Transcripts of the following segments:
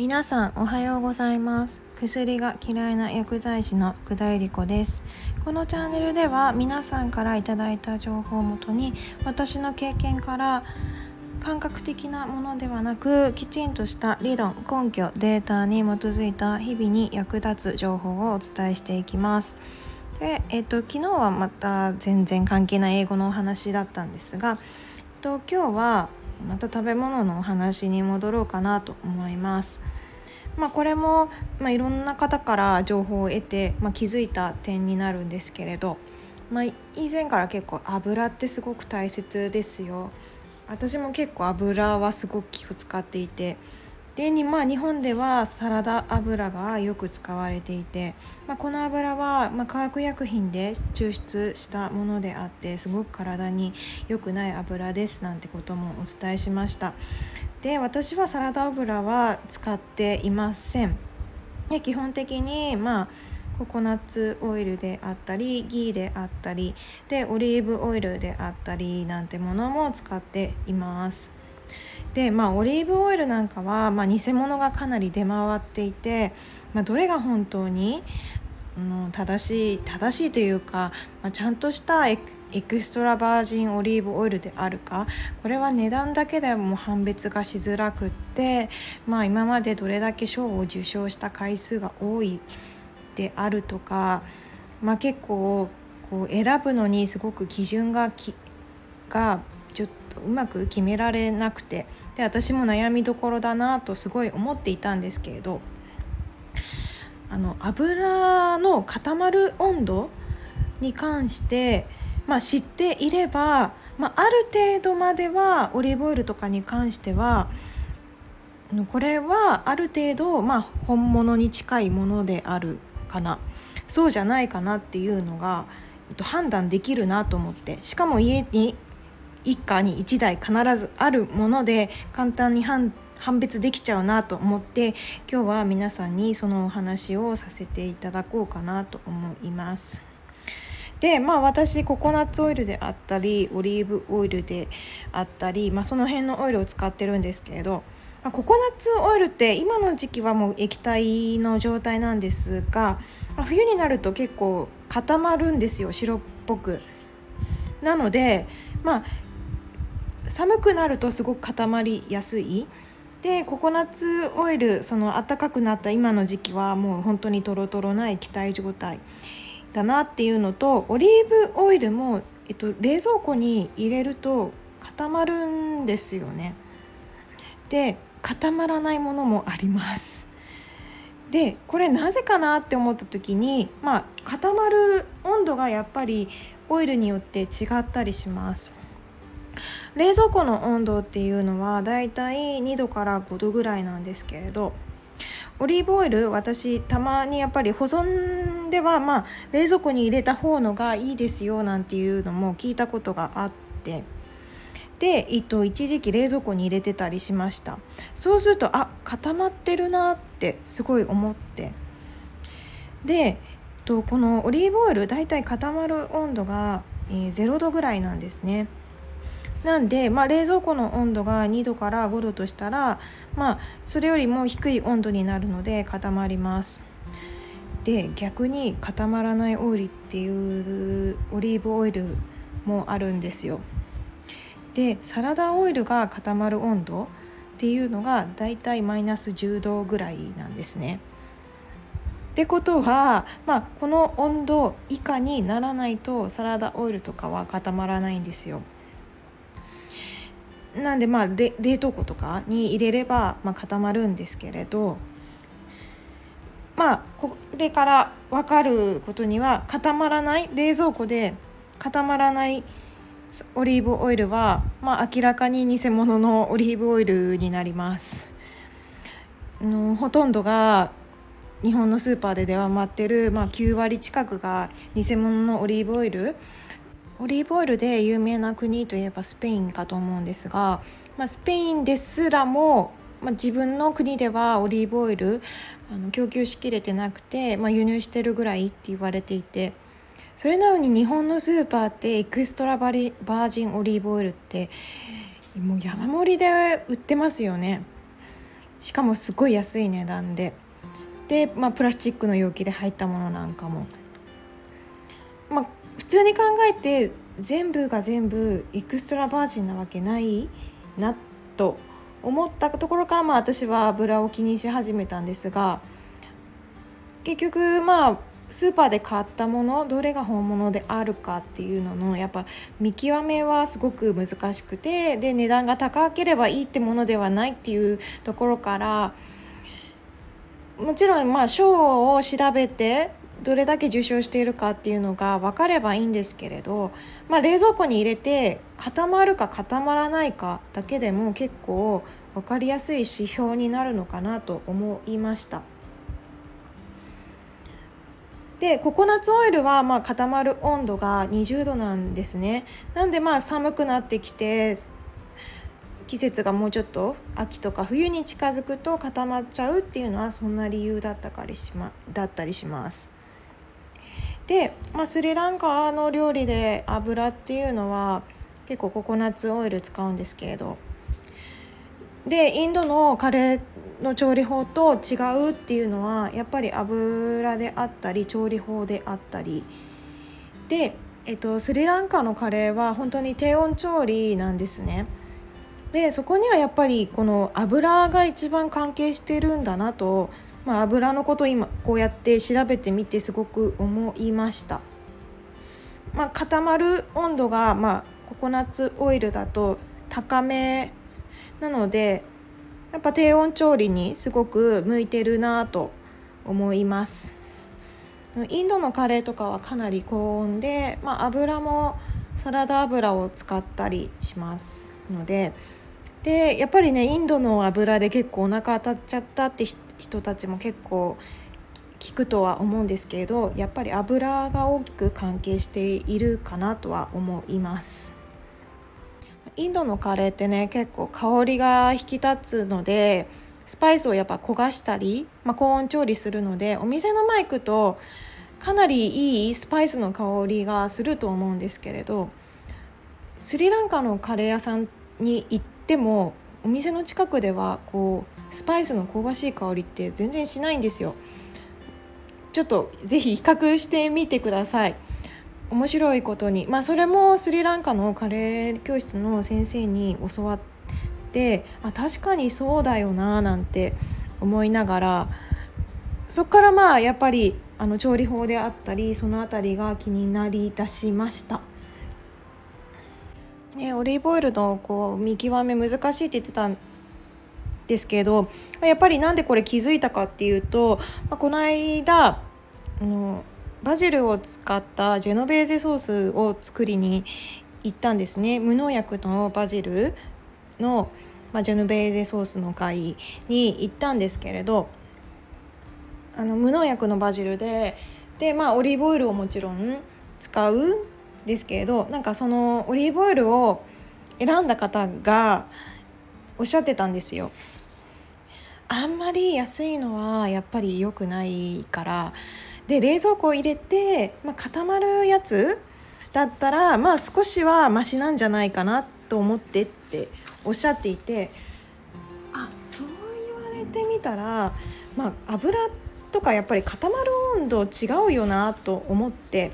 皆さんおはようございます。薬が嫌いな薬剤師の福田恵理子です。このチャンネルでは皆さんからいただいた情報をもとに私の経験から感覚的なものではなくきちんとした理論根拠データに基づいた日々に役立つ情報をお伝えしていきます。で、えっと、昨日はまた全然関係ない英語のお話だったんですが、えっと、今日はまた食べ物のお話に戻ろうかなと思います。まあ、これも、まあ、いろんな方から情報を得て、まあ、気づいた点になるんですけれど、まあ、以前から結構油ってすごく大切ですよ。私も結構油はすごく気を使っていてでに、まあ、日本ではサラダ油がよく使われていて、まあ、この油は、まあ、化学薬品で抽出したものであってすごく体に良くない油ですなんてこともお伝えしました。で私はサラダ油は使っていません。で基本的にまあココナッツオイルであったりギーであったりでオリーブオイルであったりなんてものも使っています。でまあオリーブオイルなんかは、まあ、偽物がかなり出回っていて、まあ、どれが本当に、うん、正しい正しいというか、まあ、ちゃんとしたエクストラバージンオリーブオイルであるかこれは値段だけでも判別がしづらくって、まあ、今までどれだけ賞を受賞した回数が多いであるとか、まあ、結構こう選ぶのにすごく基準がきがちょっとうまく決められなくてで私も悩みどころだなとすごい思っていたんですけれどあの油の固まる温度に関して、まあ、知っていれば、まあ、ある程度まではオリーブオイルとかに関してはこれはある程度、まあ、本物に近いものであるかな。そうじゃないかなっていうのが、えっと、判断できるなと思って。しかも家に一家に1台必ずあるもので簡単に判別できちゃうなと思って今日は皆さんにそのお話をさせていただこうかなと思います。でまあ私ココナッツオイルであったりオリーブオイルであったり、まあ、その辺のオイルを使ってるんですけれど、まあ、ココナッツオイルって今の時期はもう液体の状態なんですが、まあ、冬になると結構固まるんですよ白っぽく。なのでまあ寒くなるとすごく固まりやすい。でココナッツオイルその暖かくなった今の時期はもう本当にトロトロな液体状態だなっていうのとオリーブオイルも、えっと、冷蔵庫に入れると固まるんですよね。で固まらないものもあります。でこれなぜかなって思った時にまあ固まる温度がやっぱりオイルによって違ったりします。冷蔵庫の温度っていうのはだいたい2度から5度ぐらいなんですけれどオリーブオイル私たまにやっぱり保存ではまあ冷蔵庫に入れた方のがいいですよなんていうのも聞いたことがあってで、一時期冷蔵庫に入れてたりしました。そうするとあ固まってるなってすごい思って。で、と、このオリーブオイルだいたい固まる温度が、え、0度ぐらいなんですね。なんで、まあ、冷蔵庫の温度が2度から5度としたら、まあ、それよりも低い温度になるので固まります。で逆に固まらないオイルっていうオリーブオイルもあるんですよ。でサラダオイルが固まる温度っていうのがだいたいマイナス10度ぐらいなんですね。ってことは、まあ、この温度以下にならないとサラダオイルとかは固まらないんですよ。なんでまあ冷凍庫とかに入れればまあ固まるんですけれどまあこれから分かることには固まらない冷蔵庫で固まらないオリーブオイルは、まあ、明らかに偽物のオリーブオイルになります。のほとんどが日本のスーパーで出回ってる、まあ、9割近くが偽物のオリーブオイルオリーブオイルで有名な国といえばスペインかと思うんですが、まあ、スペインですらも、まあ、自分の国ではオリーブオイルあの供給しきれてなくて、まあ、輸入してるぐらいって言われていてそれなのに日本のスーパーってエクストラバリバージンオリーブオイルってもう山盛りで売ってますよね。しかもすごい安い値段でで、まあ、プラスチックの容器で入ったものなんかも、まあ、普通に考えて全部が全部エクストラバージンなわけないなと思ったところからまあ私は油を気にし始めたんですが結局まあスーパーで買ったものどれが本物であるかっていうののやっぱ見極めはすごく難しくてで値段が高ければいいってものではないっていうところからもちろんまあ賞を調べてどれだけ受賞しているかっていうのが分かればいいんですけれど、まあ、冷蔵庫に入れて固まるか固まらないかだけでも結構分かりやすい指標になるのかなと思いました。でココナッツオイルはまあ固まる温度が20度なんですねなんでまあ寒くなってきて季節がもうちょっと秋とか冬に近づくと固まっちゃうっていうのはそんな理由だったかりし、ま、だったりします。で、まあ、スリランカの料理で油っていうのは結構ココナッツオイル使うんですけれどでインドのカレーの調理法と違うっていうのはやっぱり油であったり調理法であったりで、えっと、スリランカのカレーは本当に低温調理なんですね。でそこにはやっぱりこの油が一番関係してるんだなとまあ、油のことを今こうやって調べてみてすごく思いました。まあ、固まる温度が、まあ、ココナッツオイルだと高めなのでやっぱ低温調理にすごく向いてるなと思いますインドのカレーとかはかなり高温で、まあ、油もサラダ油を使ったりしますのででやっぱりねインドの油で結構お腹当たっちゃったって人たちも結構聞くとは思うんですけれどやっぱり油が大きく関係しているかなとは思います。インドのカレーってね結構香りが引き立つのでスパイスをやっぱ焦がしたり、まあ、高温調理するのでお店の前行くとかなりいいスパイスの香りがすると思うんですけれどスリランカのカレー屋さんに行ってでもお店の近くではこうスパイスの香ばしい香りって全然しないんですよ。ちょっとぜひ比較してみてください。面白いことに。まあそれもスリランカのカレー教室の先生に教わってあ確かにそうだよななんて思いながらそこからまあやっぱりあの調理法であったりその辺りが気になりだしました。ね、オリーブオイルのこう見極め難しいって言ってたんですけどやっぱりなんでこれ気づいたかっていうと、まあ、この間あのバジルを使ったジェノベーゼソースを作りに行ったんですね。無農薬のバジルの、まあ、ジェノベーゼソースの会に行ったんですけれどあの無農薬のバジルでで、まあ、オリーブオイルをもちろん使うですけれどなんかそのオリーブオイルを選んだ方がおっしゃってたんですよ。あんまり安いのはやっぱり良くないから。で冷蔵庫を入れて、まあ、固まるやつだったらまあ少しはマシなんじゃないかなと思ってっておっしゃっていて。あそう言われてみたら、まあ、油とかやっぱり固まる温度違うよなと思って、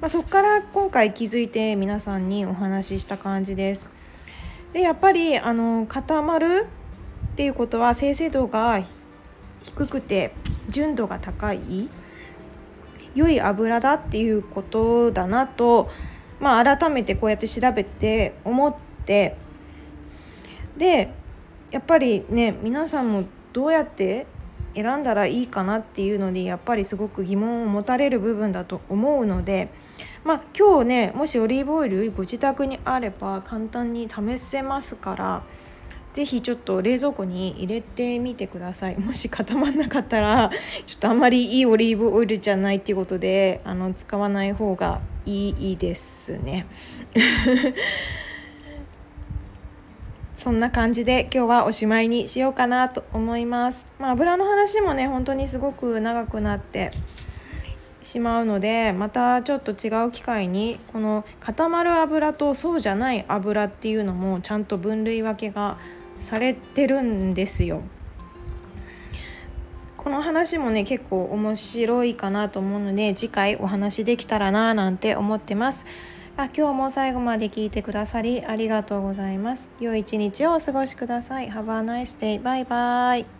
まあ、そこから今回気づいて皆さんにお話しした感じです。でやっぱりあの固まるっていうことは精製度が低くて純度が高い良い油だっていうことだなと、まあ、改めてこうやって調べて思ってでやっぱりね皆さんもどうやって選んだらいいかなっていうのにやっぱりすごく疑問を持たれる部分だと思うのでまあ今日ねもしオリーブオイルご自宅にあれば簡単に試せますから。ぜひちょっと冷蔵庫に入れてみてください もし固まんなかったらちょっとあんまりいいオリーブオイルじゃないっていうことであの使わない方がいいですね そんな感じで今日はおしまいにしようかなと思いますまあ油の話もね本当にすごく長くなってしまうのでまたちょっと違う機会にこの固まる油とそうじゃない油っていうのもちゃんと分類分けがされてるんですよ。この話もね結構面白いかなと思うので次回お話できたらななんて思ってます。あ今日も最後まで聞いてくださりありがとうございます。良い一日をお過ごしください。Have a nice day バイバイ。